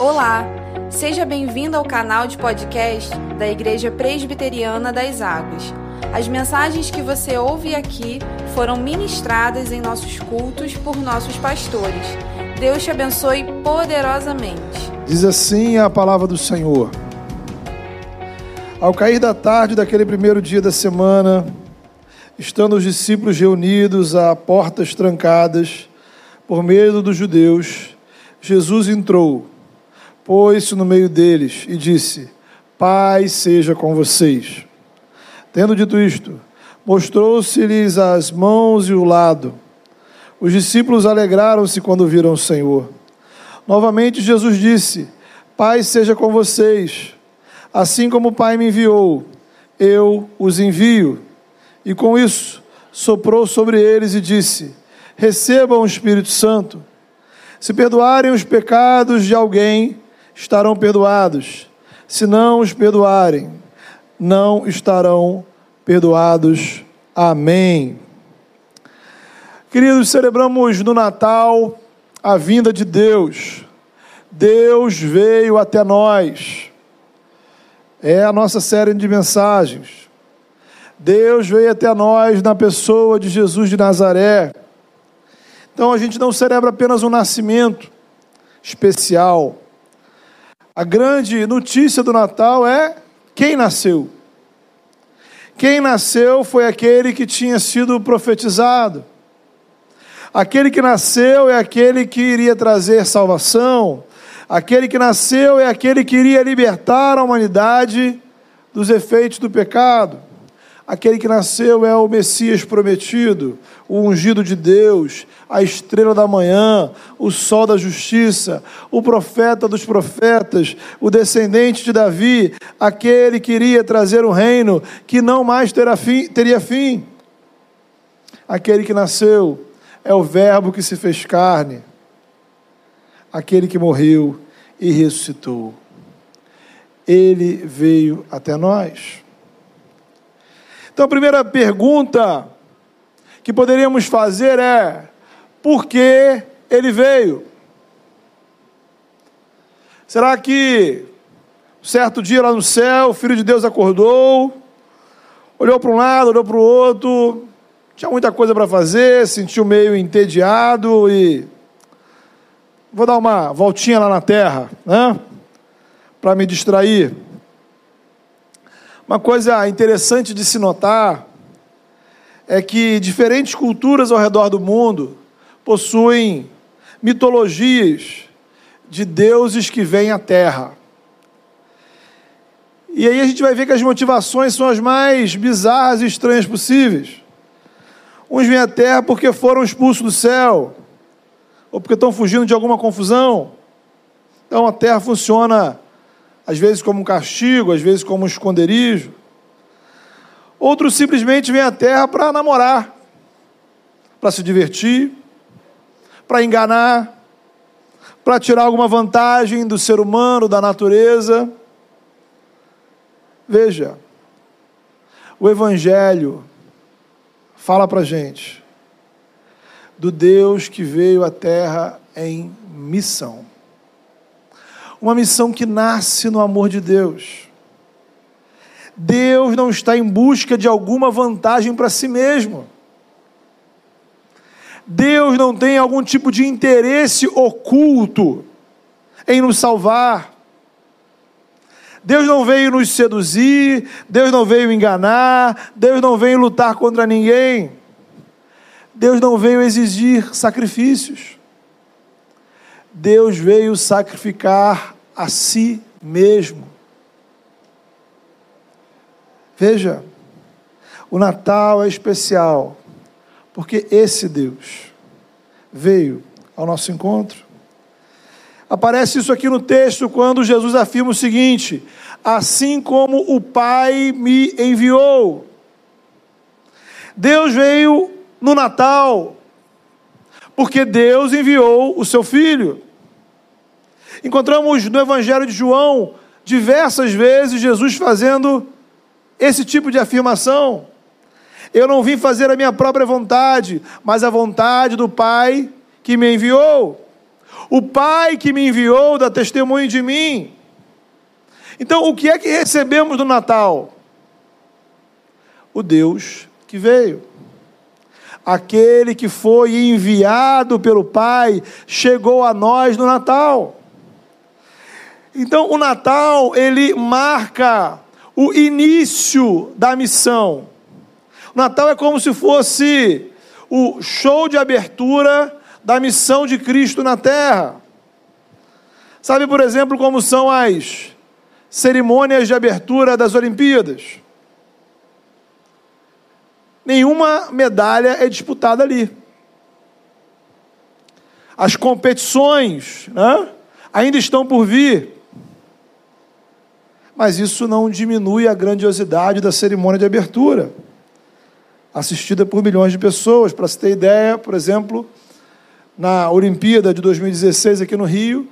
Olá, seja bem-vindo ao canal de podcast da Igreja Presbiteriana das Águas. As mensagens que você ouve aqui foram ministradas em nossos cultos por nossos pastores. Deus te abençoe poderosamente. Diz assim a palavra do Senhor. Ao cair da tarde daquele primeiro dia da semana, estando os discípulos reunidos a portas trancadas, por medo dos judeus, Jesus entrou, pôs-se no meio deles e disse: Paz seja com vocês. Tendo dito isto, mostrou-se-lhes as mãos e o lado. Os discípulos alegraram-se quando viram o Senhor. Novamente Jesus disse: Paz seja com vocês. Assim como o Pai me enviou, eu os envio. E com isso, soprou sobre eles e disse: Recebam o Espírito Santo. Se perdoarem os pecados de alguém, estarão perdoados. Se não os perdoarem, não estarão perdoados. Amém. Queridos, celebramos no Natal a vinda de Deus. Deus veio até nós. É a nossa série de mensagens. Deus veio até nós na pessoa de Jesus de Nazaré. Então a gente não celebra apenas um nascimento especial. A grande notícia do Natal é quem nasceu. Quem nasceu foi aquele que tinha sido profetizado. Aquele que nasceu é aquele que iria trazer salvação. Aquele que nasceu é aquele que iria libertar a humanidade dos efeitos do pecado. Aquele que nasceu é o Messias prometido, o ungido de Deus, a estrela da manhã, o sol da justiça, o profeta dos profetas, o descendente de Davi, aquele que iria trazer um reino que não mais fim, teria fim. Aquele que nasceu é o Verbo que se fez carne, aquele que morreu e ressuscitou. Ele veio até nós. Então a primeira pergunta que poderíamos fazer é: por que ele veio? Será que certo dia lá no céu, o Filho de Deus acordou, olhou para um lado, olhou para o outro, tinha muita coisa para fazer, sentiu meio entediado e vou dar uma voltinha lá na terra, né? Para me distrair. Uma coisa interessante de se notar é que diferentes culturas ao redor do mundo possuem mitologias de deuses que vêm à terra. E aí a gente vai ver que as motivações são as mais bizarras e estranhas possíveis. Uns vêm à terra porque foram expulsos do céu, ou porque estão fugindo de alguma confusão. Então a terra funciona às vezes como um castigo, às vezes como um esconderijo. Outros simplesmente vêm à terra para namorar, para se divertir, para enganar, para tirar alguma vantagem do ser humano, da natureza. Veja, o Evangelho fala para gente do Deus que veio à terra em missão uma missão que nasce no amor de Deus. Deus não está em busca de alguma vantagem para si mesmo. Deus não tem algum tipo de interesse oculto em nos salvar. Deus não veio nos seduzir, Deus não veio enganar, Deus não veio lutar contra ninguém. Deus não veio exigir sacrifícios. Deus veio sacrificar a si mesmo. Veja, o Natal é especial, porque esse Deus veio ao nosso encontro. Aparece isso aqui no texto quando Jesus afirma o seguinte: assim como o Pai me enviou. Deus veio no Natal porque Deus enviou o seu filho. Encontramos no Evangelho de João diversas vezes Jesus fazendo esse tipo de afirmação. Eu não vim fazer a minha própria vontade, mas a vontade do Pai que me enviou. O Pai que me enviou dá testemunho de mim. Então, o que é que recebemos no Natal? O Deus que veio. Aquele que foi enviado pelo Pai chegou a nós no Natal. Então, o Natal, ele marca o início da missão. O Natal é como se fosse o show de abertura da missão de Cristo na terra. Sabe, por exemplo, como são as cerimônias de abertura das Olimpíadas? Nenhuma medalha é disputada ali. As competições né, ainda estão por vir mas isso não diminui a grandiosidade da cerimônia de abertura, assistida por milhões de pessoas. Para se ter ideia, por exemplo, na Olimpíada de 2016 aqui no Rio,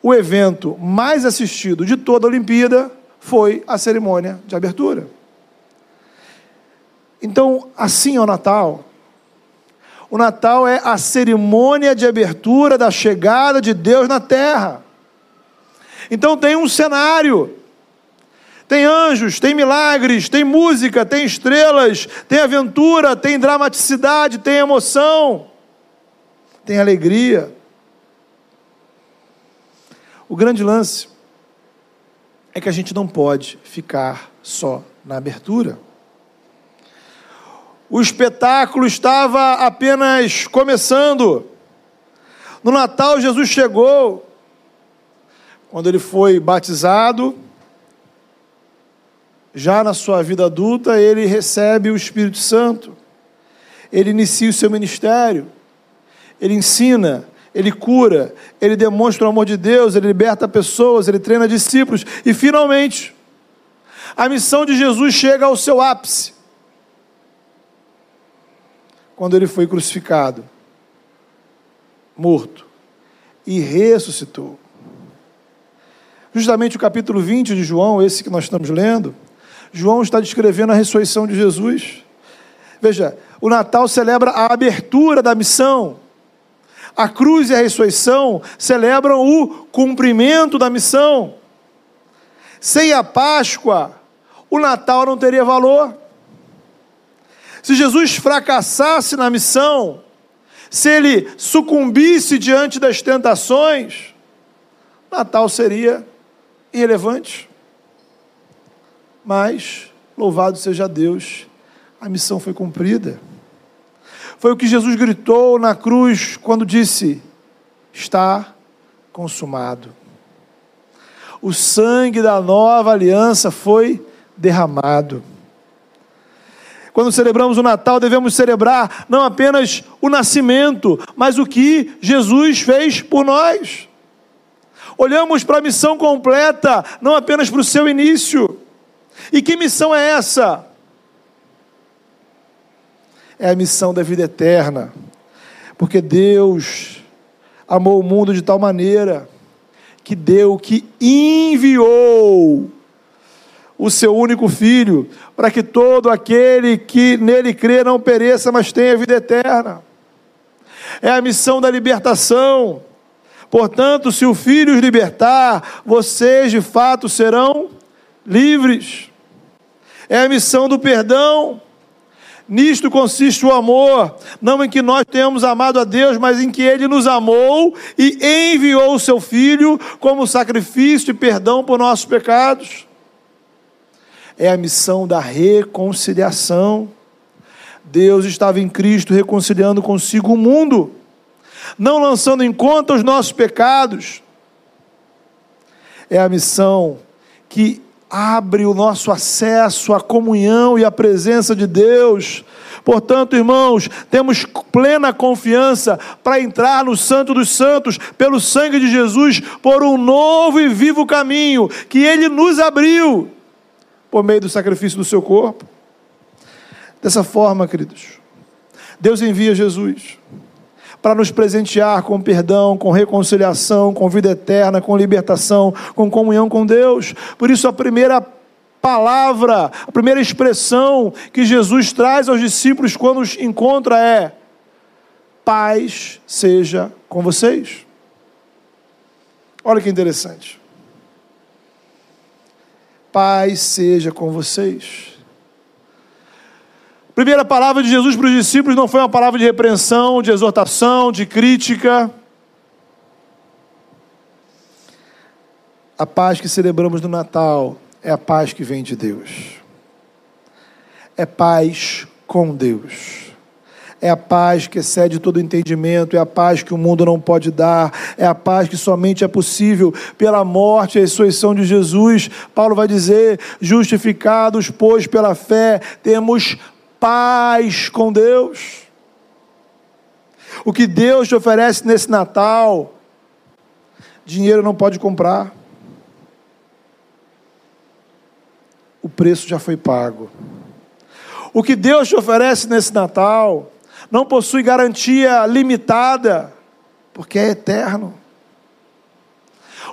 o evento mais assistido de toda a Olimpíada foi a cerimônia de abertura. Então, assim é o Natal. O Natal é a cerimônia de abertura da chegada de Deus na terra. Então tem um cenário. Tem anjos, tem milagres, tem música, tem estrelas, tem aventura, tem dramaticidade, tem emoção, tem alegria. O grande lance é que a gente não pode ficar só na abertura. O espetáculo estava apenas começando. No Natal, Jesus chegou quando ele foi batizado, já na sua vida adulta, ele recebe o Espírito Santo. Ele inicia o seu ministério. Ele ensina, ele cura, ele demonstra o amor de Deus, ele liberta pessoas, ele treina discípulos. E finalmente, a missão de Jesus chega ao seu ápice. Quando ele foi crucificado, morto e ressuscitou justamente o capítulo 20 de João, esse que nós estamos lendo, João está descrevendo a ressurreição de Jesus. Veja, o Natal celebra a abertura da missão. A cruz e a ressurreição celebram o cumprimento da missão. Sem a Páscoa, o Natal não teria valor. Se Jesus fracassasse na missão, se ele sucumbisse diante das tentações, Natal seria irrelevante. Mas, louvado seja Deus, a missão foi cumprida. Foi o que Jesus gritou na cruz quando disse: Está consumado. O sangue da nova aliança foi derramado. Quando celebramos o Natal, devemos celebrar não apenas o nascimento, mas o que Jesus fez por nós. Olhamos para a missão completa, não apenas para o seu início. E que missão é essa? É a missão da vida eterna. Porque Deus amou o mundo de tal maneira que deu, que enviou o seu único filho, para que todo aquele que nele crê não pereça, mas tenha vida eterna. É a missão da libertação. Portanto, se o Filho os libertar, vocês de fato serão livres. É a missão do perdão. Nisto consiste o amor, não em que nós tenhamos amado a Deus, mas em que Ele nos amou e enviou o Seu Filho como sacrifício de perdão por nossos pecados. É a missão da reconciliação. Deus estava em Cristo reconciliando consigo o mundo não lançando em conta os nossos pecados. É a missão que abre o nosso acesso à comunhão e à presença de Deus. Portanto, irmãos, temos plena confiança para entrar no Santo dos Santos, pelo sangue de Jesus, por um novo e vivo caminho que Ele nos abriu, por meio do sacrifício do seu corpo. Dessa forma, queridos, Deus envia Jesus para nos presentear com perdão, com reconciliação, com vida eterna, com libertação, com comunhão com Deus. Por isso, a primeira palavra, a primeira expressão que Jesus traz aos discípulos quando os encontra é: paz seja com vocês. Olha que interessante. Paz seja com vocês. Primeira palavra de Jesus para os discípulos não foi uma palavra de repreensão, de exortação, de crítica. A paz que celebramos no Natal é a paz que vem de Deus. É paz com Deus é a paz que excede todo entendimento, é a paz que o mundo não pode dar, é a paz que somente é possível pela morte e ressurreição de Jesus. Paulo vai dizer: justificados, pois, pela fé, temos paz com Deus. O que Deus te oferece nesse Natal, dinheiro não pode comprar. O preço já foi pago. O que Deus te oferece nesse Natal, não possui garantia limitada, porque é eterno.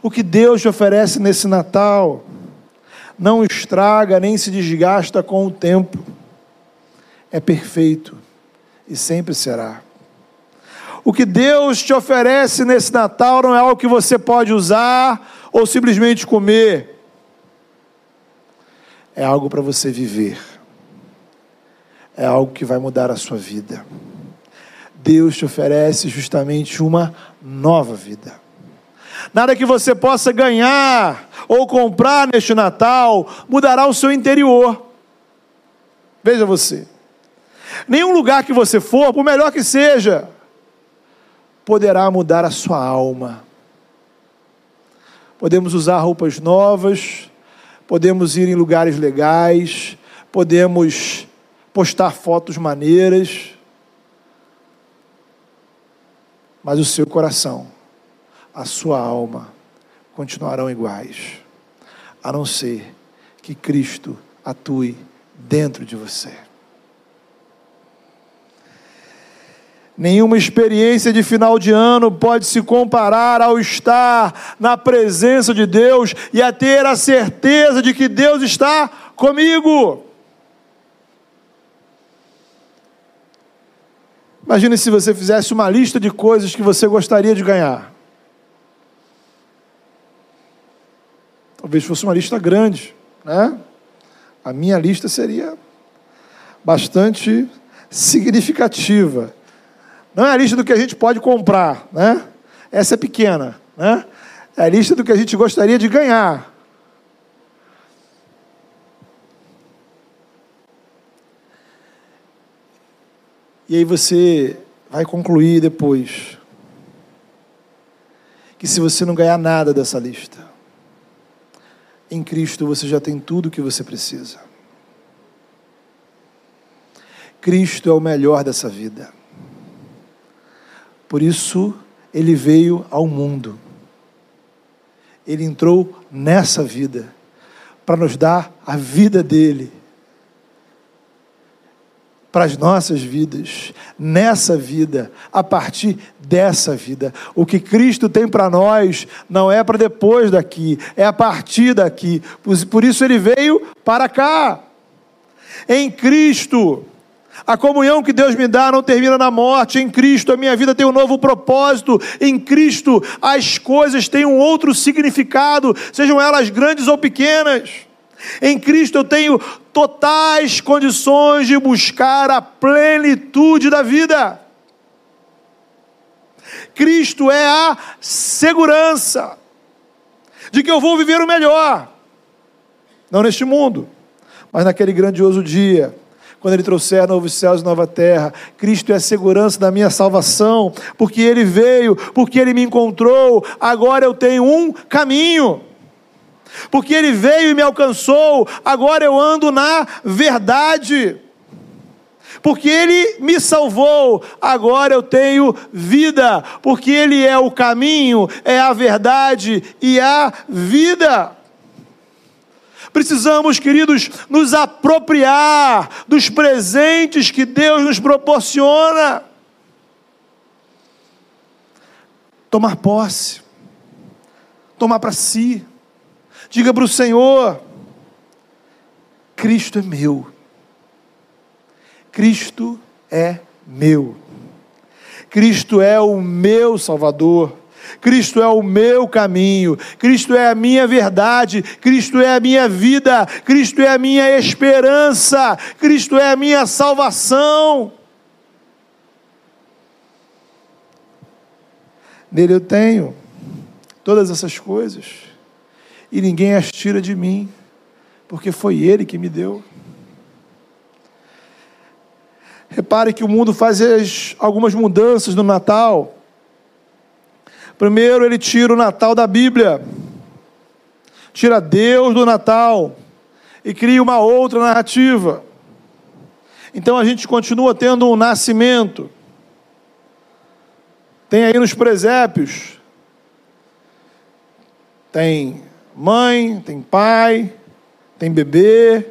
O que Deus te oferece nesse Natal não estraga nem se desgasta com o tempo. É perfeito e sempre será. O que Deus te oferece nesse Natal não é algo que você pode usar ou simplesmente comer. É algo para você viver é algo que vai mudar a sua vida. Deus te oferece justamente uma nova vida. Nada que você possa ganhar ou comprar neste Natal mudará o seu interior. Veja você. Nenhum lugar que você for, por melhor que seja, poderá mudar a sua alma. Podemos usar roupas novas, podemos ir em lugares legais, podemos postar fotos maneiras, mas o seu coração, a sua alma continuarão iguais, a não ser que Cristo atue dentro de você. Nenhuma experiência de final de ano pode se comparar ao estar na presença de Deus e a ter a certeza de que Deus está comigo. Imagine se você fizesse uma lista de coisas que você gostaria de ganhar. Talvez fosse uma lista grande, né? A minha lista seria bastante significativa. Não é a lista do que a gente pode comprar, né? Essa é pequena, né? É a lista do que a gente gostaria de ganhar. E aí você vai concluir depois que se você não ganhar nada dessa lista, em Cristo você já tem tudo o que você precisa. Cristo é o melhor dessa vida. Por isso, ele veio ao mundo. Ele entrou nessa vida para nos dar a vida dele para as nossas vidas, nessa vida, a partir dessa vida. O que Cristo tem para nós não é para depois daqui, é a partir daqui. Por isso ele veio para cá. Em Cristo, a comunhão que Deus me dá não termina na morte. Em Cristo, a minha vida tem um novo propósito. Em Cristo, as coisas têm um outro significado, sejam elas grandes ou pequenas. Em Cristo eu tenho totais condições de buscar a plenitude da vida. Cristo é a segurança de que eu vou viver o melhor, não neste mundo, mas naquele grandioso dia, quando Ele trouxer novos céus e nova terra. Cristo é a segurança da minha salvação, porque Ele veio, porque Ele me encontrou. Agora eu tenho um caminho porque Ele veio e me alcançou, agora eu ando na verdade. Porque Ele me salvou, agora eu tenho vida, porque Ele é o caminho, é a verdade e a vida. Precisamos, queridos, nos apropriar dos presentes que Deus nos proporciona. Tomar posse, tomar para si. Diga para o Senhor: Cristo é meu. Cristo é meu. Cristo é o meu Salvador. Cristo é o meu caminho, Cristo é a minha verdade, Cristo é a minha vida, Cristo é a minha esperança, Cristo é a minha salvação. Nele eu tenho todas essas coisas e ninguém as tira de mim, porque foi Ele que me deu. Repare que o mundo faz as, algumas mudanças no Natal. Primeiro, ele tira o Natal da Bíblia, tira Deus do Natal e cria uma outra narrativa. Então a gente continua tendo um nascimento. Tem aí nos presépios. Tem mãe, tem pai, tem bebê,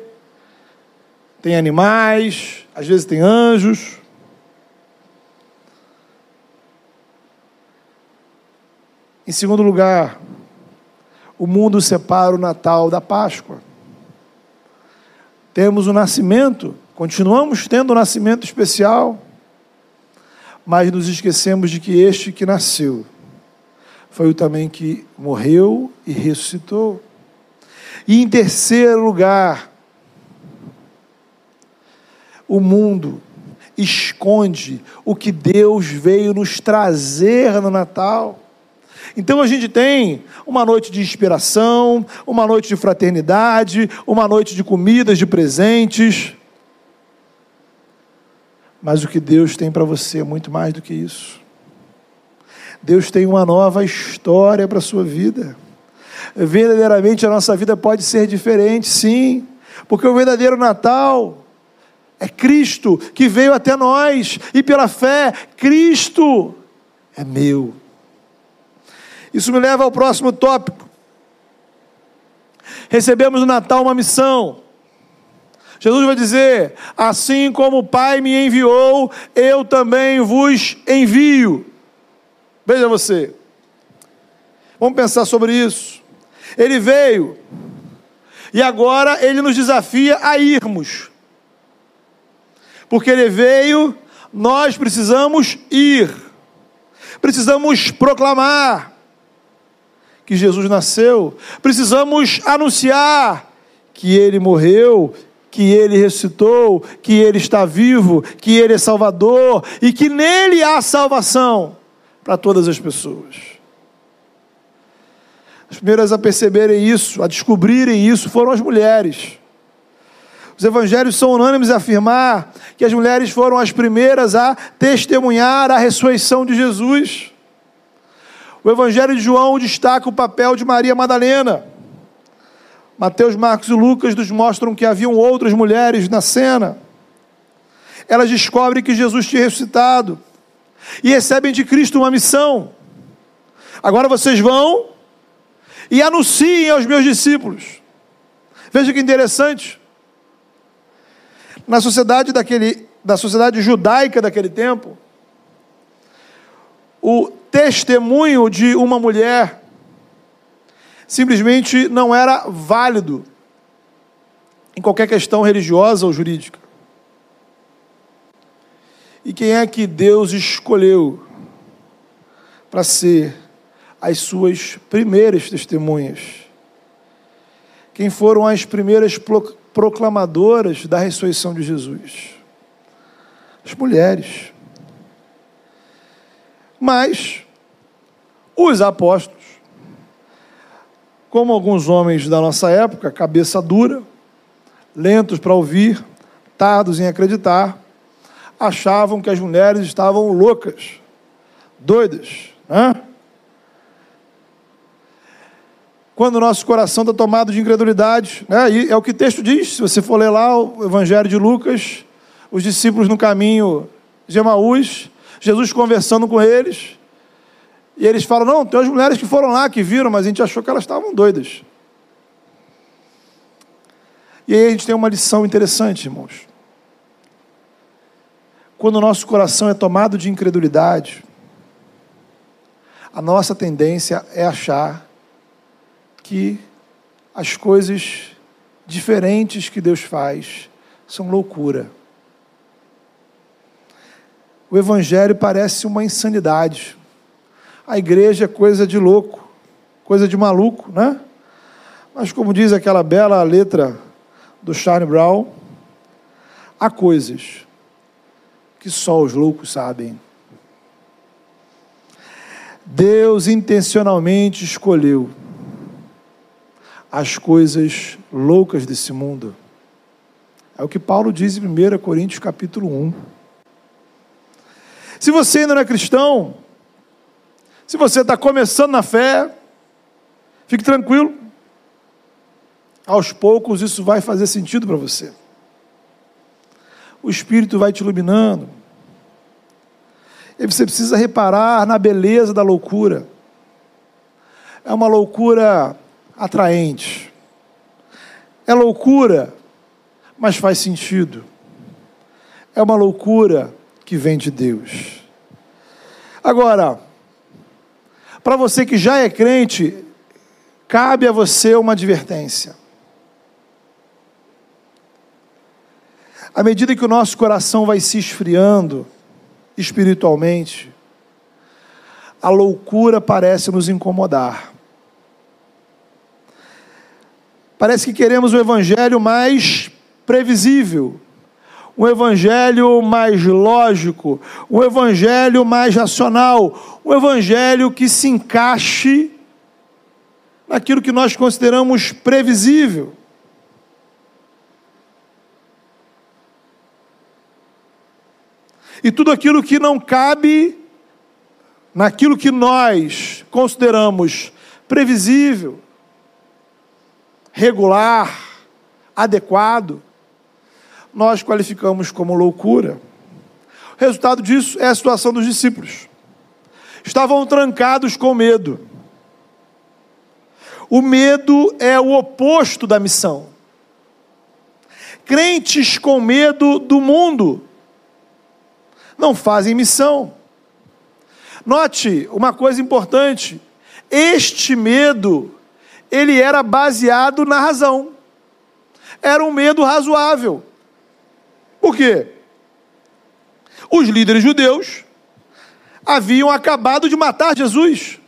tem animais, às vezes tem anjos. Em segundo lugar, o mundo separa o Natal da Páscoa. Temos o nascimento, continuamos tendo o nascimento especial, mas nos esquecemos de que este que nasceu foi o também que morreu e ressuscitou. E em terceiro lugar, o mundo esconde o que Deus veio nos trazer no Natal. Então a gente tem uma noite de inspiração, uma noite de fraternidade, uma noite de comidas, de presentes. Mas o que Deus tem para você é muito mais do que isso. Deus tem uma nova história para a sua vida. Verdadeiramente a nossa vida pode ser diferente, sim, porque o verdadeiro Natal é Cristo que veio até nós e pela fé, Cristo é meu. Isso me leva ao próximo tópico. Recebemos no Natal uma missão. Jesus vai dizer: Assim como o Pai me enviou, eu também vos envio. Veja você. Vamos pensar sobre isso. Ele veio e agora ele nos desafia a irmos. Porque ele veio, nós precisamos ir. Precisamos proclamar que Jesus nasceu. Precisamos anunciar que ele morreu, que ele ressuscitou, que ele está vivo, que ele é salvador e que nele há salvação para todas as pessoas. As primeiras a perceberem isso, a descobrirem isso, foram as mulheres. Os evangelhos são unânimes a afirmar que as mulheres foram as primeiras a testemunhar a ressurreição de Jesus. O evangelho de João destaca o papel de Maria Madalena. Mateus, Marcos e Lucas nos mostram que haviam outras mulheres na cena. Elas descobrem que Jesus tinha ressuscitado e recebem de Cristo uma missão. Agora vocês vão e anunciem aos meus discípulos. Veja que interessante. Na sociedade daquele, da sociedade judaica daquele tempo, o testemunho de uma mulher simplesmente não era válido em qualquer questão religiosa ou jurídica. E quem é que Deus escolheu para ser as suas primeiras testemunhas? Quem foram as primeiras proclamadoras da ressurreição de Jesus? As mulheres. Mas os apóstolos, como alguns homens da nossa época, cabeça dura, lentos para ouvir, tardos em acreditar, achavam que as mulheres estavam loucas, doidas. Né? Quando o nosso coração está tomado de incredulidade, né? e é o que o texto diz, se você for ler lá o Evangelho de Lucas, os discípulos no caminho de Emaús, Jesus conversando com eles, e eles falam: não, tem as mulheres que foram lá, que viram, mas a gente achou que elas estavam doidas. E aí a gente tem uma lição interessante, irmãos quando o nosso coração é tomado de incredulidade, a nossa tendência é achar que as coisas diferentes que Deus faz são loucura. O Evangelho parece uma insanidade, a igreja é coisa de louco, coisa de maluco, né? Mas como diz aquela bela letra do Charlie Brown, há coisas que só os loucos sabem. Deus intencionalmente escolheu as coisas loucas desse mundo. É o que Paulo diz em 1 Coríntios capítulo 1. Se você ainda não é cristão, se você está começando na fé, fique tranquilo. Aos poucos isso vai fazer sentido para você. O Espírito vai te iluminando. E você precisa reparar na beleza da loucura. É uma loucura atraente. É loucura, mas faz sentido. É uma loucura que vem de Deus. Agora, para você que já é crente, cabe a você uma advertência. À medida que o nosso coração vai se esfriando espiritualmente, a loucura parece nos incomodar. Parece que queremos o evangelho mais previsível, um evangelho mais lógico, um evangelho mais racional, um evangelho que se encaixe naquilo que nós consideramos previsível. E tudo aquilo que não cabe naquilo que nós consideramos previsível, regular, adequado, nós qualificamos como loucura. O resultado disso é a situação dos discípulos. Estavam trancados com medo. O medo é o oposto da missão. Crentes com medo do mundo não fazem missão. Note uma coisa importante: este medo, ele era baseado na razão. Era um medo razoável. Por quê? Os líderes judeus haviam acabado de matar Jesus.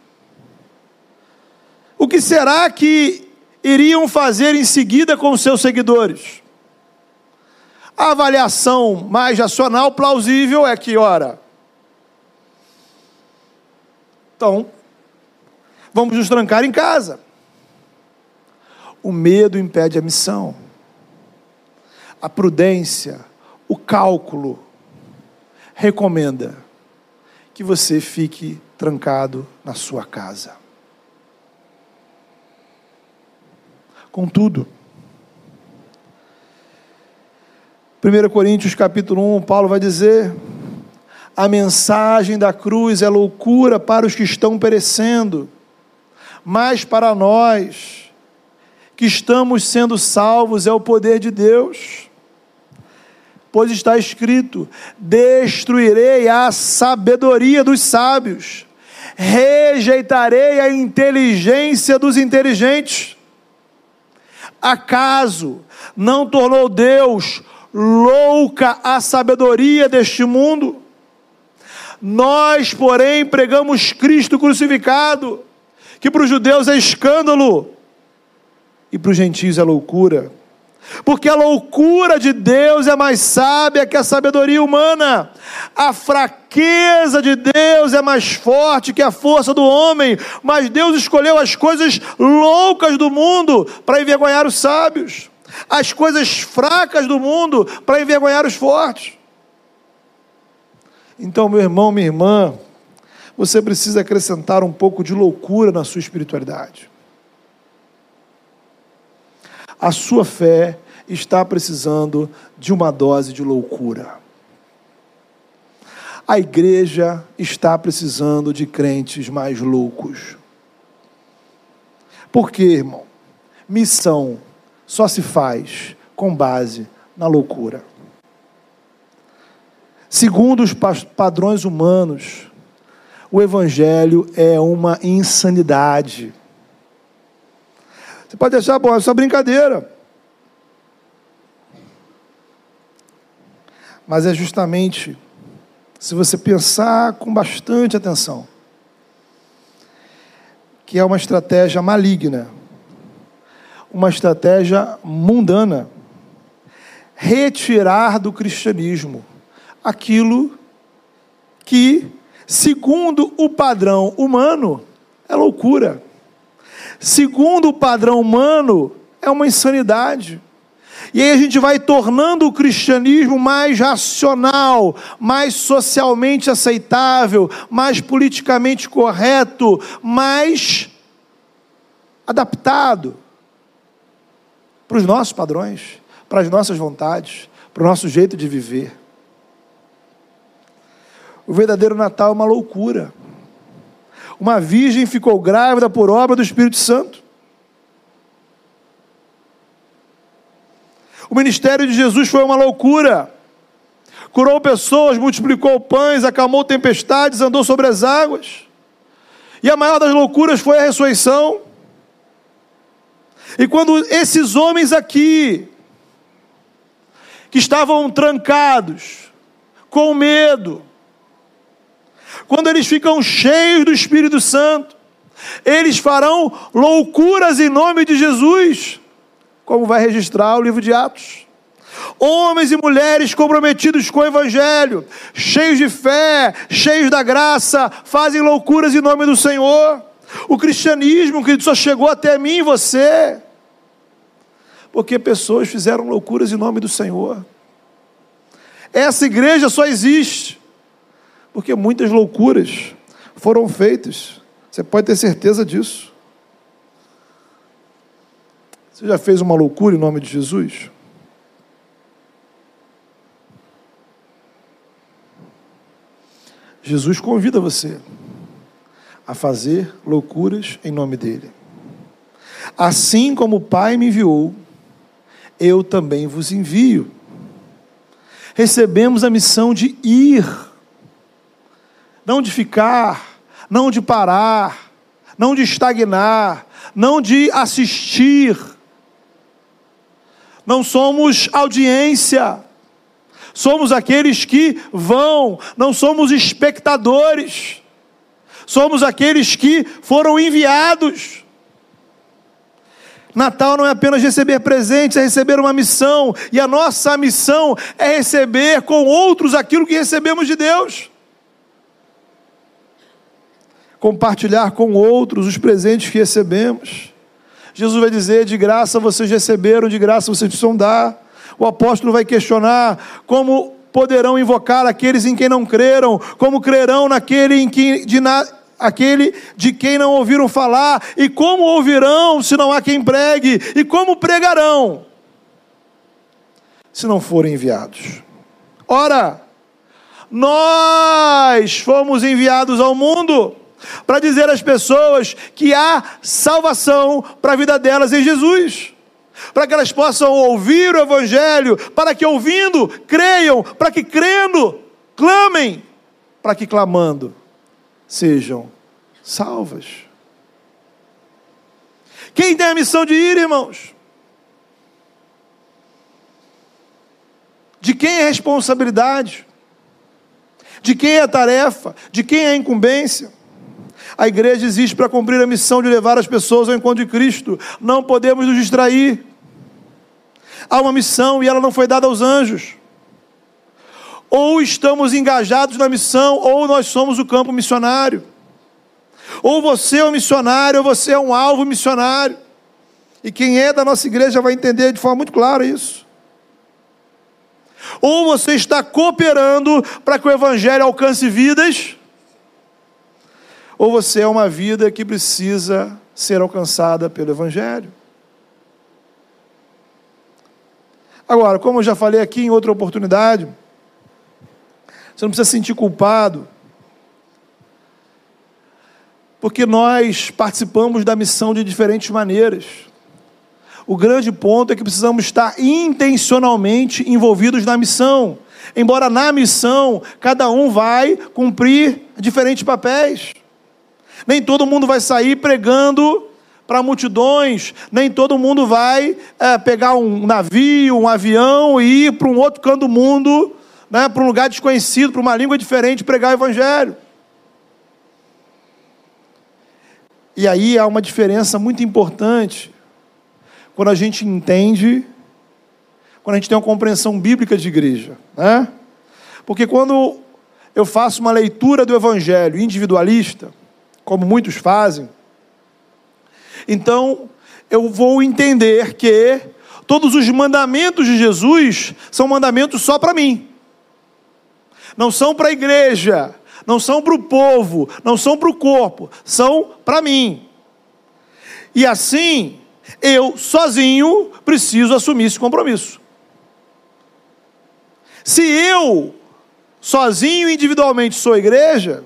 O que será que iriam fazer em seguida com seus seguidores? A avaliação mais racional, plausível, é que, ora, então, vamos nos trancar em casa. O medo impede a missão. A prudência o cálculo recomenda que você fique trancado na sua casa. Contudo, 1 Coríntios capítulo 1, Paulo vai dizer: a mensagem da cruz é loucura para os que estão perecendo, mas para nós que estamos sendo salvos é o poder de Deus pois está escrito: destruirei a sabedoria dos sábios, rejeitarei a inteligência dos inteligentes. Acaso não tornou Deus louca a sabedoria deste mundo? Nós, porém, pregamos Cristo crucificado, que para os judeus é escândalo e para os gentios é loucura porque a loucura de Deus é mais sábia que a sabedoria humana, a fraqueza de Deus é mais forte que a força do homem, mas Deus escolheu as coisas loucas do mundo para envergonhar os sábios, as coisas fracas do mundo para envergonhar os fortes. Então, meu irmão, minha irmã, você precisa acrescentar um pouco de loucura na sua espiritualidade. A sua fé está precisando de uma dose de loucura. A igreja está precisando de crentes mais loucos. Por quê, irmão? Missão só se faz com base na loucura. Segundo os padrões humanos, o Evangelho é uma insanidade. Você pode achar, bom, é só brincadeira. Mas é justamente, se você pensar com bastante atenção, que é uma estratégia maligna, uma estratégia mundana. Retirar do cristianismo aquilo que, segundo o padrão humano, é loucura. Segundo o padrão humano, é uma insanidade. E aí a gente vai tornando o cristianismo mais racional, mais socialmente aceitável, mais politicamente correto, mais adaptado para os nossos padrões, para as nossas vontades, para o nosso jeito de viver. O verdadeiro Natal é uma loucura. Uma virgem ficou grávida por obra do Espírito Santo. O ministério de Jesus foi uma loucura. Curou pessoas, multiplicou pães, acalmou tempestades, andou sobre as águas. E a maior das loucuras foi a ressurreição. E quando esses homens aqui, que estavam trancados, com medo, quando eles ficam cheios do Espírito Santo, eles farão loucuras em nome de Jesus como vai registrar o livro de Atos. Homens e mulheres comprometidos com o Evangelho, cheios de fé, cheios da graça, fazem loucuras em nome do Senhor. O cristianismo que só chegou até mim e você, porque pessoas fizeram loucuras em nome do Senhor. Essa igreja só existe porque muitas loucuras foram feitas. Você pode ter certeza disso. Você já fez uma loucura em nome de Jesus? Jesus convida você a fazer loucuras em nome dele. Assim como o Pai me enviou, eu também vos envio. Recebemos a missão de ir, não de ficar, não de parar, não de estagnar, não de assistir não somos audiência, somos aqueles que vão, não somos espectadores, somos aqueles que foram enviados. Natal não é apenas receber presentes, é receber uma missão, e a nossa missão é receber com outros aquilo que recebemos de Deus. Compartilhar com outros os presentes que recebemos. Jesus vai dizer: de graça vocês receberam, de graça vocês precisam dar. O apóstolo vai questionar como poderão invocar aqueles em quem não creram, como crerão naquele em que de na, aquele de quem não ouviram falar, e como ouvirão se não há quem pregue, e como pregarão se não forem enviados. Ora, nós fomos enviados ao mundo para dizer às pessoas que há salvação para a vida delas em Jesus. Para que elas possam ouvir o Evangelho, para que ouvindo, creiam, para que crendo, clamem, para que clamando, sejam salvas. Quem tem a missão de ir, irmãos? De quem é a responsabilidade? De quem é a tarefa? De quem é a incumbência? A igreja existe para cumprir a missão de levar as pessoas ao encontro de Cristo. Não podemos nos distrair. Há uma missão e ela não foi dada aos anjos. Ou estamos engajados na missão, ou nós somos o campo missionário. Ou você é um missionário, ou você é um alvo missionário. E quem é da nossa igreja vai entender de forma muito clara isso. Ou você está cooperando para que o evangelho alcance vidas, ou você é uma vida que precisa ser alcançada pelo Evangelho. Agora, como eu já falei aqui em outra oportunidade, você não precisa se sentir culpado, porque nós participamos da missão de diferentes maneiras. O grande ponto é que precisamos estar intencionalmente envolvidos na missão. Embora na missão cada um vai cumprir diferentes papéis. Nem todo mundo vai sair pregando para multidões, nem todo mundo vai é, pegar um navio, um avião e ir para um outro canto do mundo, né, para um lugar desconhecido, para uma língua diferente, pregar o Evangelho. E aí há uma diferença muito importante quando a gente entende, quando a gente tem uma compreensão bíblica de igreja. Né? Porque quando eu faço uma leitura do Evangelho individualista, como muitos fazem, então eu vou entender que todos os mandamentos de Jesus são mandamentos só para mim, não são para a igreja, não são para o povo, não são para o corpo, são para mim. E assim, eu sozinho preciso assumir esse compromisso. Se eu, sozinho individualmente, sou igreja,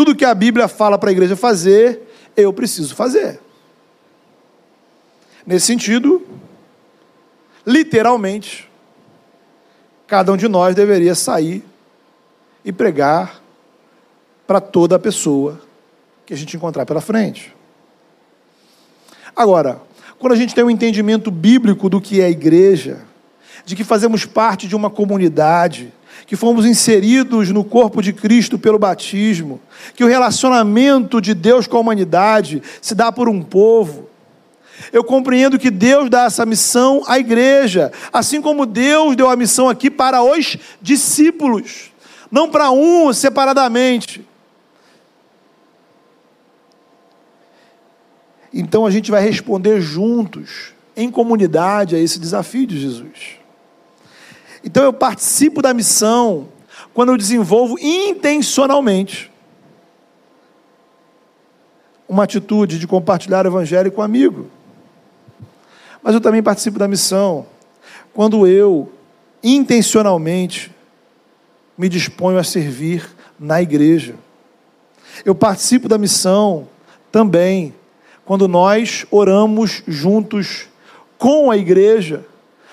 tudo que a Bíblia fala para a igreja fazer, eu preciso fazer. Nesse sentido, literalmente, cada um de nós deveria sair e pregar para toda a pessoa que a gente encontrar pela frente. Agora, quando a gente tem um entendimento bíblico do que é igreja, de que fazemos parte de uma comunidade, que fomos inseridos no corpo de Cristo pelo batismo, que o relacionamento de Deus com a humanidade se dá por um povo. Eu compreendo que Deus dá essa missão à igreja, assim como Deus deu a missão aqui para os discípulos não para um separadamente. Então a gente vai responder juntos, em comunidade, a esse desafio de Jesus. Então eu participo da missão quando eu desenvolvo intencionalmente uma atitude de compartilhar o evangelho com um amigo. Mas eu também participo da missão quando eu intencionalmente me disponho a servir na igreja. Eu participo da missão também quando nós oramos juntos com a igreja,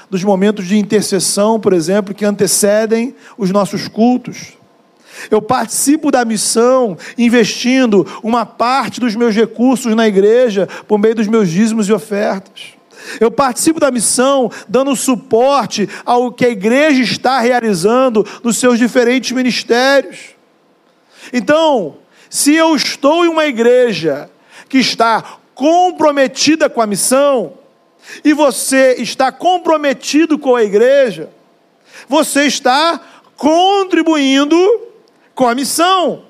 nos momentos de intercessão, por exemplo, que antecedem os nossos cultos. Eu participo da missão investindo uma parte dos meus recursos na igreja por meio dos meus dízimos e ofertas. Eu participo da missão dando suporte ao que a igreja está realizando nos seus diferentes ministérios. Então, se eu estou em uma igreja que está comprometida com a missão, e você está comprometido com a igreja, você está contribuindo com a missão.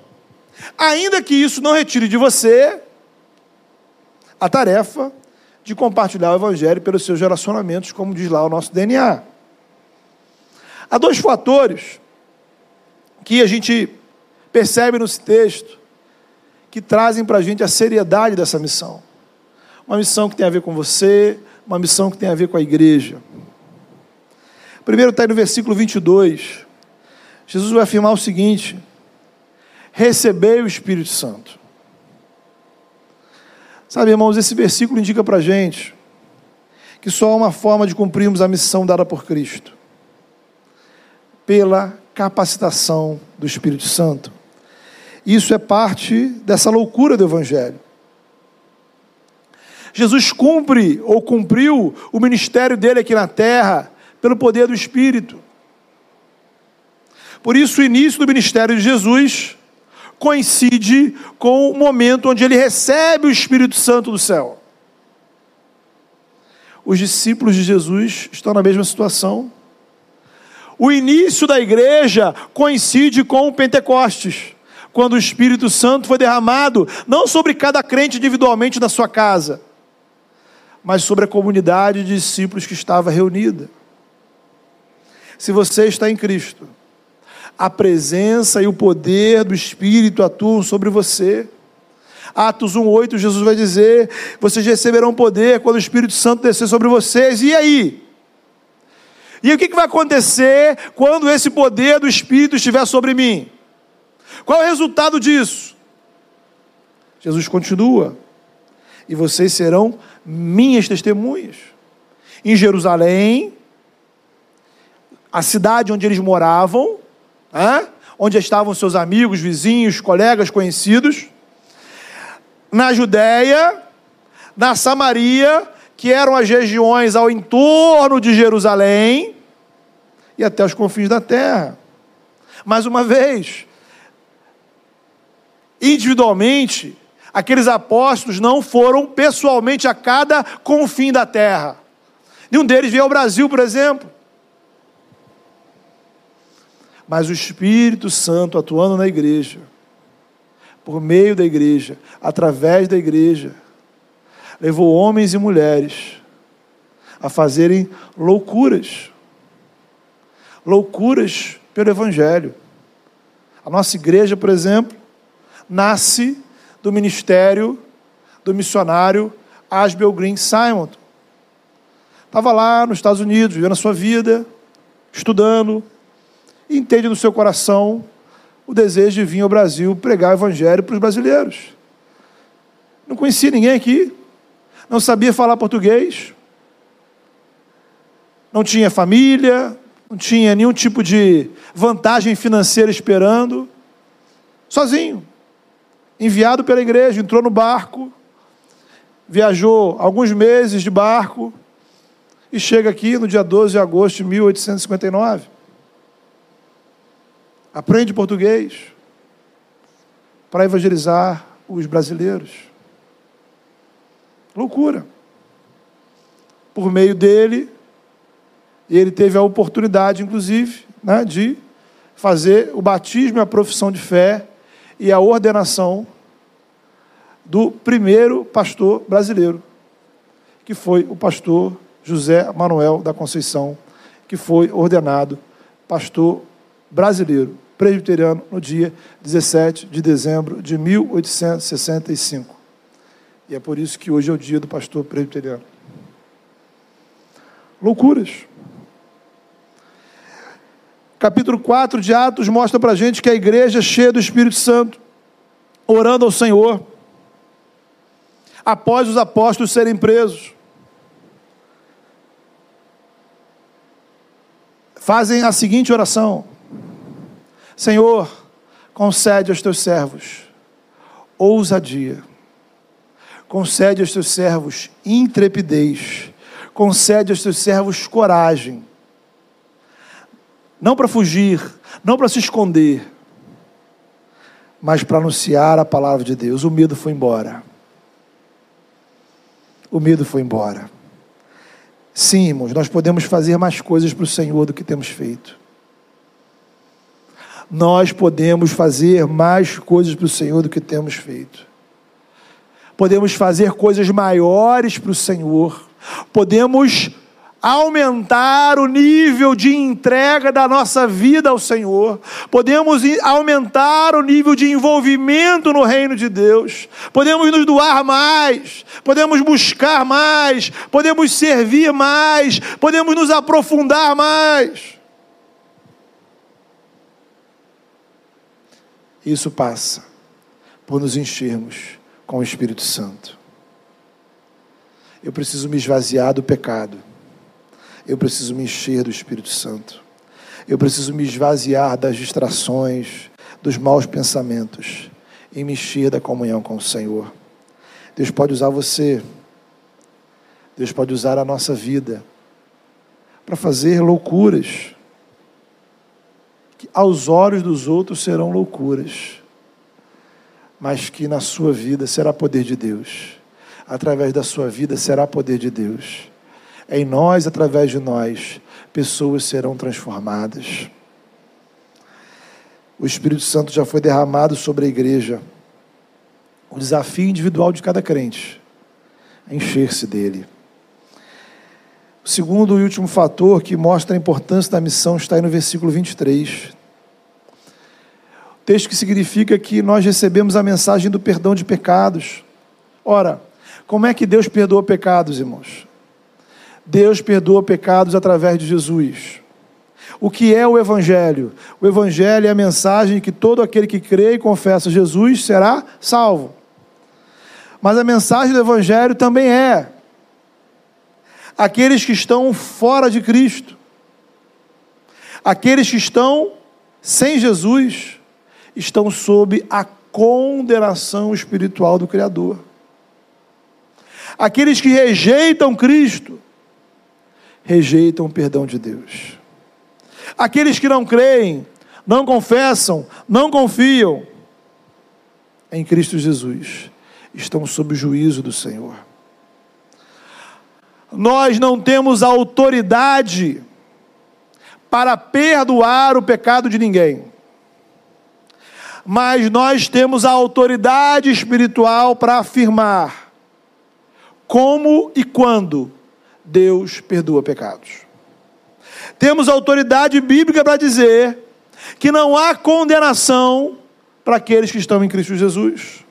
Ainda que isso não retire de você a tarefa de compartilhar o Evangelho pelos seus relacionamentos, como diz lá o nosso DNA. Há dois fatores que a gente percebe nesse texto que trazem para a gente a seriedade dessa missão. Uma missão que tem a ver com você, uma missão que tem a ver com a igreja. Primeiro está aí no versículo 22. Jesus vai afirmar o seguinte: Recebei o Espírito Santo. Sabe, irmãos, esse versículo indica para a gente que só há uma forma de cumprirmos a missão dada por Cristo pela capacitação do Espírito Santo. Isso é parte dessa loucura do Evangelho. Jesus cumpre ou cumpriu o ministério dele aqui na terra pelo poder do Espírito. Por isso, o início do ministério de Jesus coincide com o momento onde ele recebe o Espírito Santo do céu. Os discípulos de Jesus estão na mesma situação. O início da igreja coincide com o Pentecostes, quando o Espírito Santo foi derramado, não sobre cada crente individualmente na sua casa, mas sobre a comunidade de discípulos que estava reunida. Se você está em Cristo, a presença e o poder do Espírito atuam sobre você. Atos 1,8, Jesus vai dizer: Vocês receberão poder quando o Espírito Santo descer sobre vocês. E aí? E o que vai acontecer quando esse poder do Espírito estiver sobre mim? Qual é o resultado disso? Jesus continua: E vocês serão minhas testemunhas. Em Jerusalém, a cidade onde eles moravam, onde estavam seus amigos, vizinhos, colegas, conhecidos, na Judéia, na Samaria, que eram as regiões ao entorno de Jerusalém, e até os confins da terra. Mais uma vez, individualmente, Aqueles apóstolos não foram pessoalmente a cada confim da terra. Nenhum deles veio ao Brasil, por exemplo. Mas o Espírito Santo atuando na igreja, por meio da igreja, através da igreja, levou homens e mulheres a fazerem loucuras. Loucuras pelo Evangelho. A nossa igreja, por exemplo, nasce do ministério do missionário Asbel Green Simon. Estava lá nos Estados Unidos, vivendo a sua vida, estudando, e entende no seu coração o desejo de vir ao Brasil pregar o Evangelho para os brasileiros. Não conhecia ninguém aqui, não sabia falar português, não tinha família, não tinha nenhum tipo de vantagem financeira esperando, sozinho, enviado pela igreja, entrou no barco, viajou alguns meses de barco e chega aqui no dia 12 de agosto de 1859 aprende português para evangelizar os brasileiros. Loucura. Por meio dele, ele teve a oportunidade, inclusive, né, de fazer o batismo e a profissão de fé e a ordenação do primeiro pastor brasileiro, que foi o pastor José Manuel da Conceição, que foi ordenado pastor brasileiro presbiteriano no dia 17 de dezembro de 1865. E é por isso que hoje é o dia do pastor presbiteriano. Loucuras. Capítulo 4 de Atos mostra para a gente que a igreja é cheia do Espírito Santo, orando ao Senhor, após os apóstolos serem presos. Fazem a seguinte oração: Senhor, concede aos teus servos ousadia, concede aos teus servos intrepidez, concede aos teus servos coragem, não para fugir, não para se esconder, mas para anunciar a palavra de Deus. O medo foi embora. O medo foi embora. Sim, irmãos, nós podemos fazer mais coisas para o Senhor do que temos feito nós podemos fazer mais coisas para o Senhor do que temos feito. Podemos fazer coisas maiores para o Senhor. Podemos aumentar o nível de entrega da nossa vida ao Senhor, podemos aumentar o nível de envolvimento no reino de Deus, podemos nos doar mais, podemos buscar mais, podemos servir mais, podemos nos aprofundar mais. Isso passa por nos enchermos com o Espírito Santo. Eu preciso me esvaziar do pecado. Eu preciso me encher do Espírito Santo. Eu preciso me esvaziar das distrações, dos maus pensamentos e me encher da comunhão com o Senhor. Deus pode usar você. Deus pode usar a nossa vida para fazer loucuras que aos olhos dos outros serão loucuras, mas que na sua vida será poder de Deus. Através da sua vida será poder de Deus. Em nós, através de nós, pessoas serão transformadas. O Espírito Santo já foi derramado sobre a igreja. O desafio individual de cada crente é encher-se dele. O segundo e último fator que mostra a importância da missão está aí no versículo 23. Texto que significa que nós recebemos a mensagem do perdão de pecados. Ora, como é que Deus perdoa pecados, irmãos? Deus perdoa pecados através de Jesus. O que é o Evangelho? O Evangelho é a mensagem que todo aquele que crê e confessa Jesus será salvo. Mas a mensagem do Evangelho também é aqueles que estão fora de Cristo, aqueles que estão sem Jesus, estão sob a condenação espiritual do Criador. Aqueles que rejeitam Cristo, rejeitam o perdão de Deus. Aqueles que não creem, não confessam, não confiam em Cristo Jesus, estão sob o juízo do Senhor. Nós não temos autoridade para perdoar o pecado de ninguém. Mas nós temos a autoridade espiritual para afirmar como e quando Deus perdoa pecados. Temos autoridade bíblica para dizer que não há condenação para aqueles que estão em Cristo Jesus.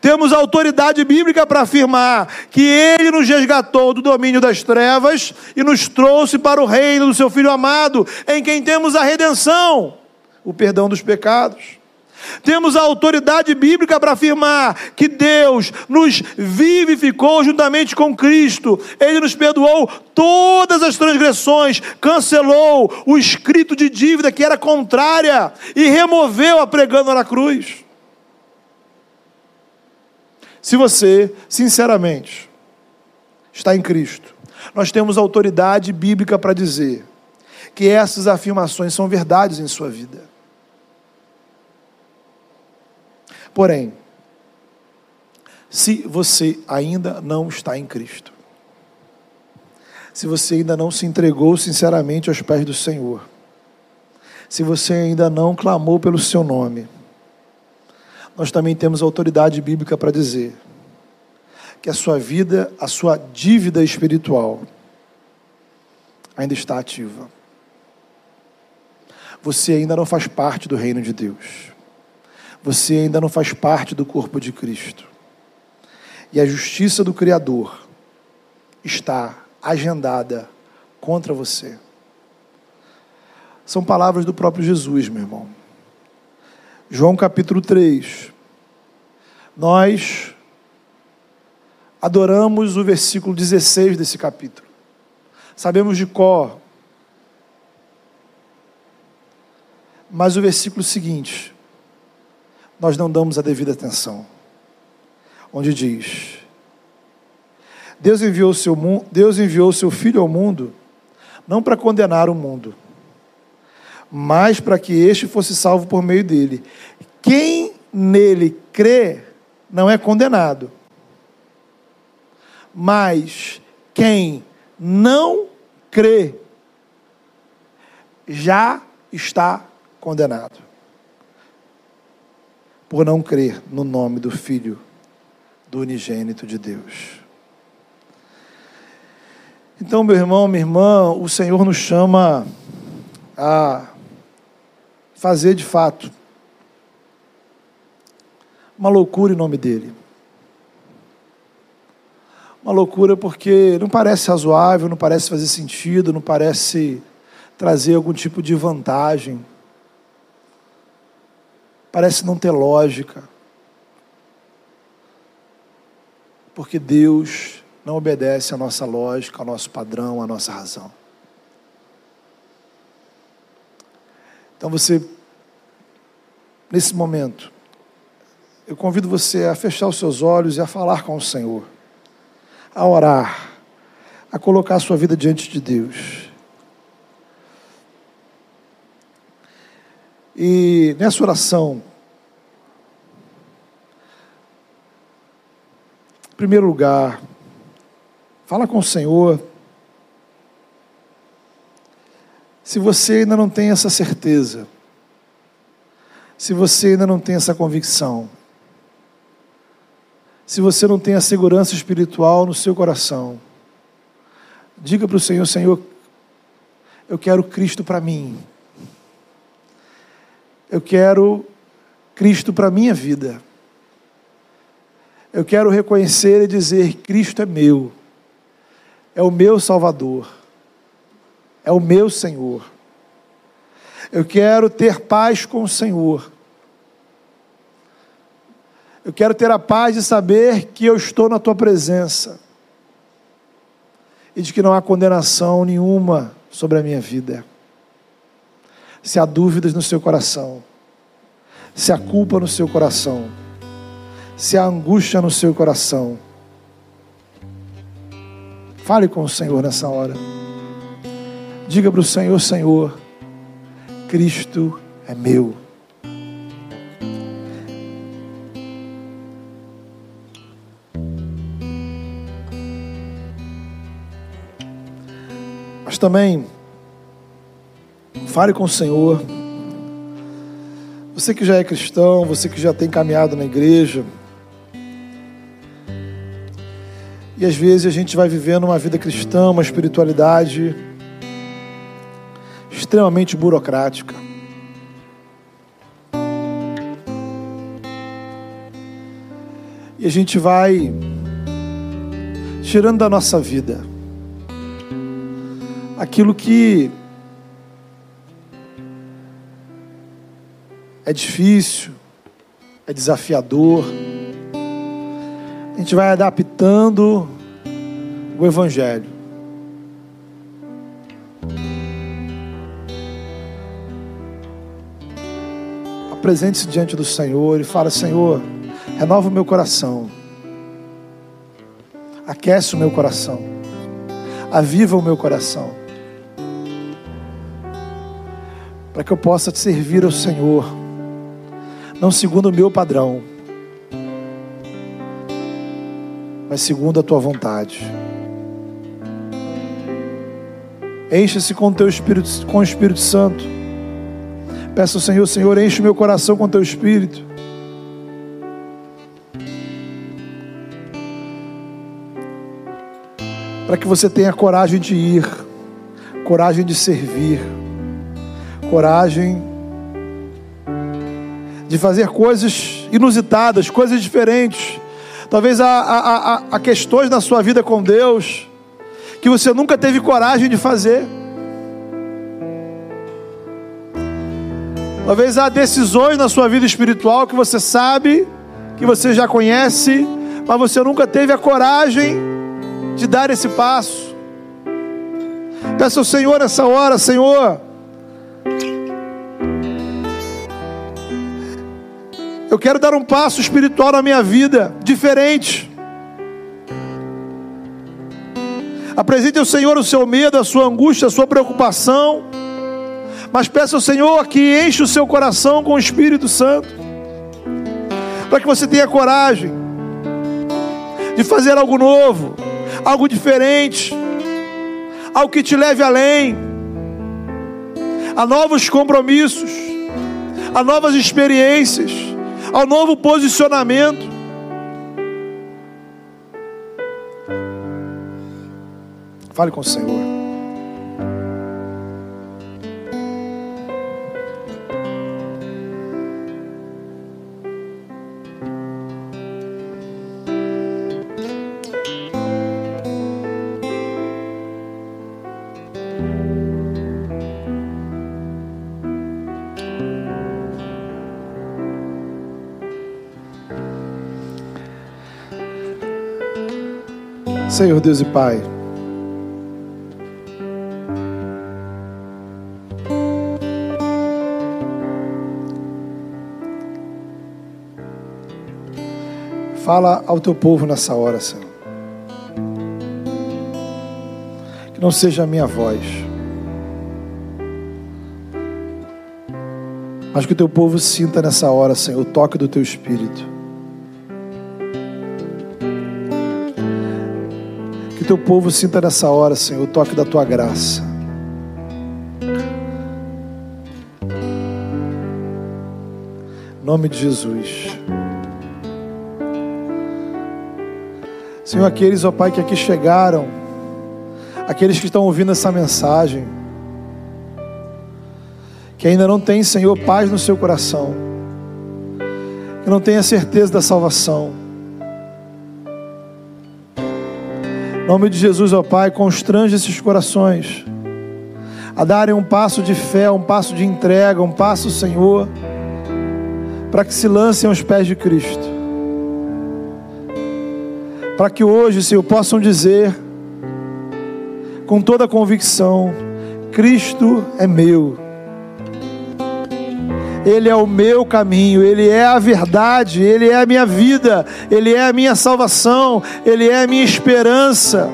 Temos autoridade bíblica para afirmar que Ele nos resgatou do domínio das trevas e nos trouxe para o reino do Seu Filho amado, em quem temos a redenção, o perdão dos pecados. Temos a autoridade bíblica para afirmar que Deus nos vivificou juntamente com Cristo. Ele nos perdoou todas as transgressões, cancelou o escrito de dívida que era contrária e removeu a pregando na cruz. Se você, sinceramente, está em Cristo, nós temos autoridade bíblica para dizer que essas afirmações são verdades em sua vida. Porém, se você ainda não está em Cristo, se você ainda não se entregou sinceramente aos pés do Senhor, se você ainda não clamou pelo seu nome, nós também temos autoridade bíblica para dizer que a sua vida, a sua dívida espiritual ainda está ativa. Você ainda não faz parte do reino de Deus você ainda não faz parte do corpo de Cristo. E a justiça do Criador está agendada contra você. São palavras do próprio Jesus, meu irmão. João capítulo 3. Nós adoramos o versículo 16 desse capítulo. Sabemos de cor. Mas o versículo seguinte, nós não damos a devida atenção. Onde diz: Deus enviou seu Deus enviou seu filho ao mundo não para condenar o mundo, mas para que este fosse salvo por meio dele. Quem nele crê não é condenado. Mas quem não crê já está condenado por não crer no nome do Filho do unigênito de Deus. Então, meu irmão, minha irmã, o Senhor nos chama a fazer de fato uma loucura em nome dele. Uma loucura porque não parece razoável, não parece fazer sentido, não parece trazer algum tipo de vantagem parece não ter lógica. Porque Deus não obedece à nossa lógica, ao nosso padrão, à nossa razão. Então você, nesse momento, eu convido você a fechar os seus olhos e a falar com o Senhor, a orar, a colocar a sua vida diante de Deus. E nessa oração, em primeiro lugar, fala com o Senhor. Se você ainda não tem essa certeza, se você ainda não tem essa convicção, se você não tem a segurança espiritual no seu coração, diga para o Senhor: Senhor, eu quero Cristo para mim. Eu quero Cristo para a minha vida. Eu quero reconhecer e dizer: Cristo é meu, é o meu Salvador, é o meu Senhor. Eu quero ter paz com o Senhor. Eu quero ter a paz de saber que eu estou na tua presença e de que não há condenação nenhuma sobre a minha vida se há dúvidas no seu coração, se há culpa no seu coração, se há angústia no seu coração. Fale com o Senhor nessa hora. Diga para o Senhor: Senhor, Cristo é meu. Mas também fale com o Senhor. Você que já é cristão, você que já tem caminhado na igreja, E às vezes a gente vai vivendo uma vida cristã, uma espiritualidade extremamente burocrática. E a gente vai tirando da nossa vida aquilo que é difícil, é desafiador. A gente vai adaptando o Evangelho. Apresente-se diante do Senhor e fala: Senhor, renova o meu coração, aquece o meu coração, aviva o meu coração, para que eu possa te servir ao Senhor, não segundo o meu padrão mas segundo a tua vontade. Encha-se com teu Espírito, com o Espírito Santo. Peça ao Senhor, Senhor, enche o meu coração com teu Espírito. Para que você tenha coragem de ir, coragem de servir, coragem de fazer coisas inusitadas, coisas diferentes Talvez há, há, há, questões na sua vida com Deus que você nunca teve coragem de fazer. Talvez há decisões na sua vida espiritual que você sabe, que você já conhece, mas você nunca teve a coragem de dar esse passo. Peça ao Senhor nessa hora, Senhor, Eu quero dar um passo espiritual na minha vida, diferente. Apresente ao Senhor o seu medo, a sua angústia, a sua preocupação. Mas peça ao Senhor que enche o seu coração com o Espírito Santo. Para que você tenha coragem de fazer algo novo, algo diferente, algo que te leve além, a novos compromissos, a novas experiências ao novo posicionamento. Fale com o Senhor. Senhor Deus e Pai. Fala ao teu povo nessa hora, Senhor. Que não seja a minha voz, mas que o teu povo sinta nessa hora, Senhor, o toque do teu espírito. Teu povo sinta nessa hora, Senhor, o toque da tua graça. Em nome de Jesus. Senhor, aqueles, ó Pai, que aqui chegaram, aqueles que estão ouvindo essa mensagem, que ainda não têm, Senhor, paz no seu coração, que não têm a certeza da salvação, nome de Jesus, ó Pai, constrange esses corações a darem um passo de fé, um passo de entrega, um passo, Senhor, para que se lancem aos pés de Cristo. Para que hoje, Senhor, possam dizer com toda a convicção: Cristo é meu. Ele é o meu caminho, Ele é a verdade, Ele é a minha vida, Ele é a minha salvação, Ele é a minha esperança.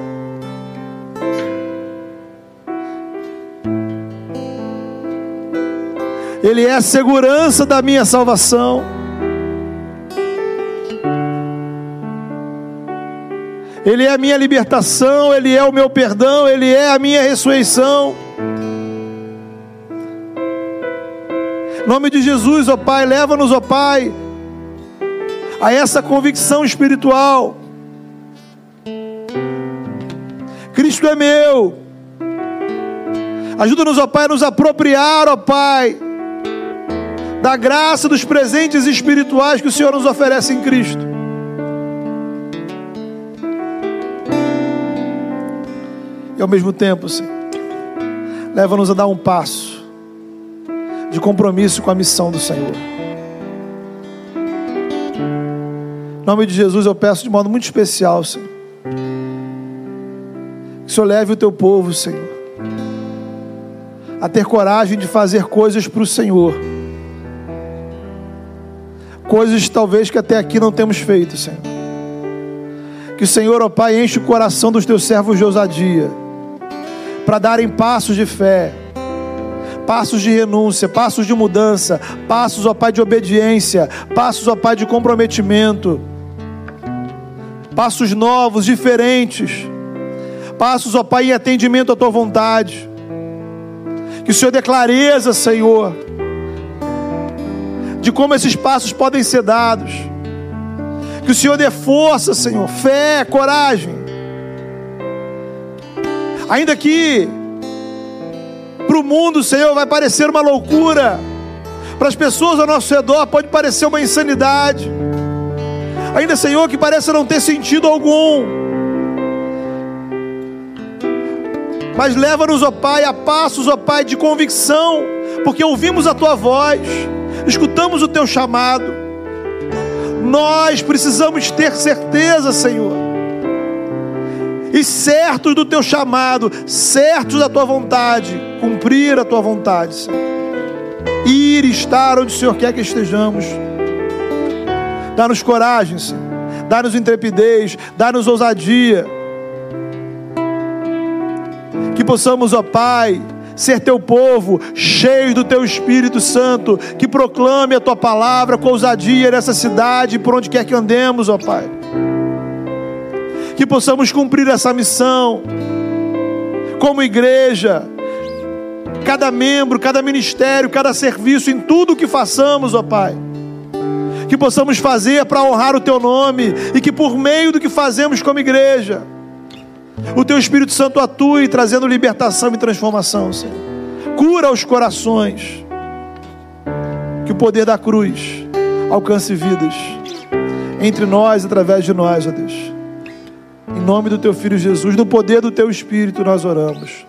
Ele é a segurança da minha salvação. Ele é a minha libertação, Ele é o meu perdão, Ele é a minha ressurreição. Nome de Jesus, ó Pai, leva-nos, ó Pai, a essa convicção espiritual. Cristo é meu. Ajuda-nos, ó Pai, a nos apropriar, ó Pai, da graça dos presentes espirituais que o Senhor nos oferece em Cristo. E ao mesmo tempo, Senhor, leva-nos a dar um passo de compromisso com a missão do Senhor. Em nome de Jesus eu peço de modo muito especial, Senhor, que o Senhor leve o teu povo, Senhor, a ter coragem de fazer coisas para o Senhor coisas talvez que até aqui não temos feito, Senhor. Que o Senhor, ó Pai, enche o coração dos teus servos de ousadia, para darem passos de fé, passos de renúncia, passos de mudança, passos, ó Pai, de obediência, passos, ó Pai, de comprometimento, passos novos, diferentes, passos, ó Pai, em atendimento à tua vontade. Que o Senhor dê clareza, Senhor, de como esses passos podem ser dados. Que o Senhor dê força, Senhor, fé, coragem. Ainda que para o mundo, Senhor, vai parecer uma loucura, para as pessoas ao nosso redor pode parecer uma insanidade. Ainda, Senhor, que parece não ter sentido algum. Mas leva-nos, ó Pai, a passos, ó Pai, de convicção, porque ouvimos a Tua voz escutamos o teu chamado. Nós precisamos ter certeza, Senhor, e certos do teu chamado, certos da tua vontade, cumprir a tua vontade, Senhor. Ir estar onde o Senhor quer que estejamos. Dá-nos coragem, Senhor. Dá-nos intrepidez, dá-nos ousadia. Que possamos, ó Pai, ser teu povo, cheio do teu Espírito Santo, que proclame a tua palavra com ousadia nessa cidade, por onde quer que andemos, ó Pai. Que possamos cumprir essa missão, como igreja, cada membro, cada ministério, cada serviço, em tudo que façamos, ó Pai. Que possamos fazer para honrar o teu nome e que por meio do que fazemos como igreja, o teu Espírito Santo atue trazendo libertação e transformação, Senhor. Cura os corações. Que o poder da cruz alcance vidas entre nós, através de nós, ó Deus. Nome do teu filho Jesus, no poder do teu Espírito, nós oramos.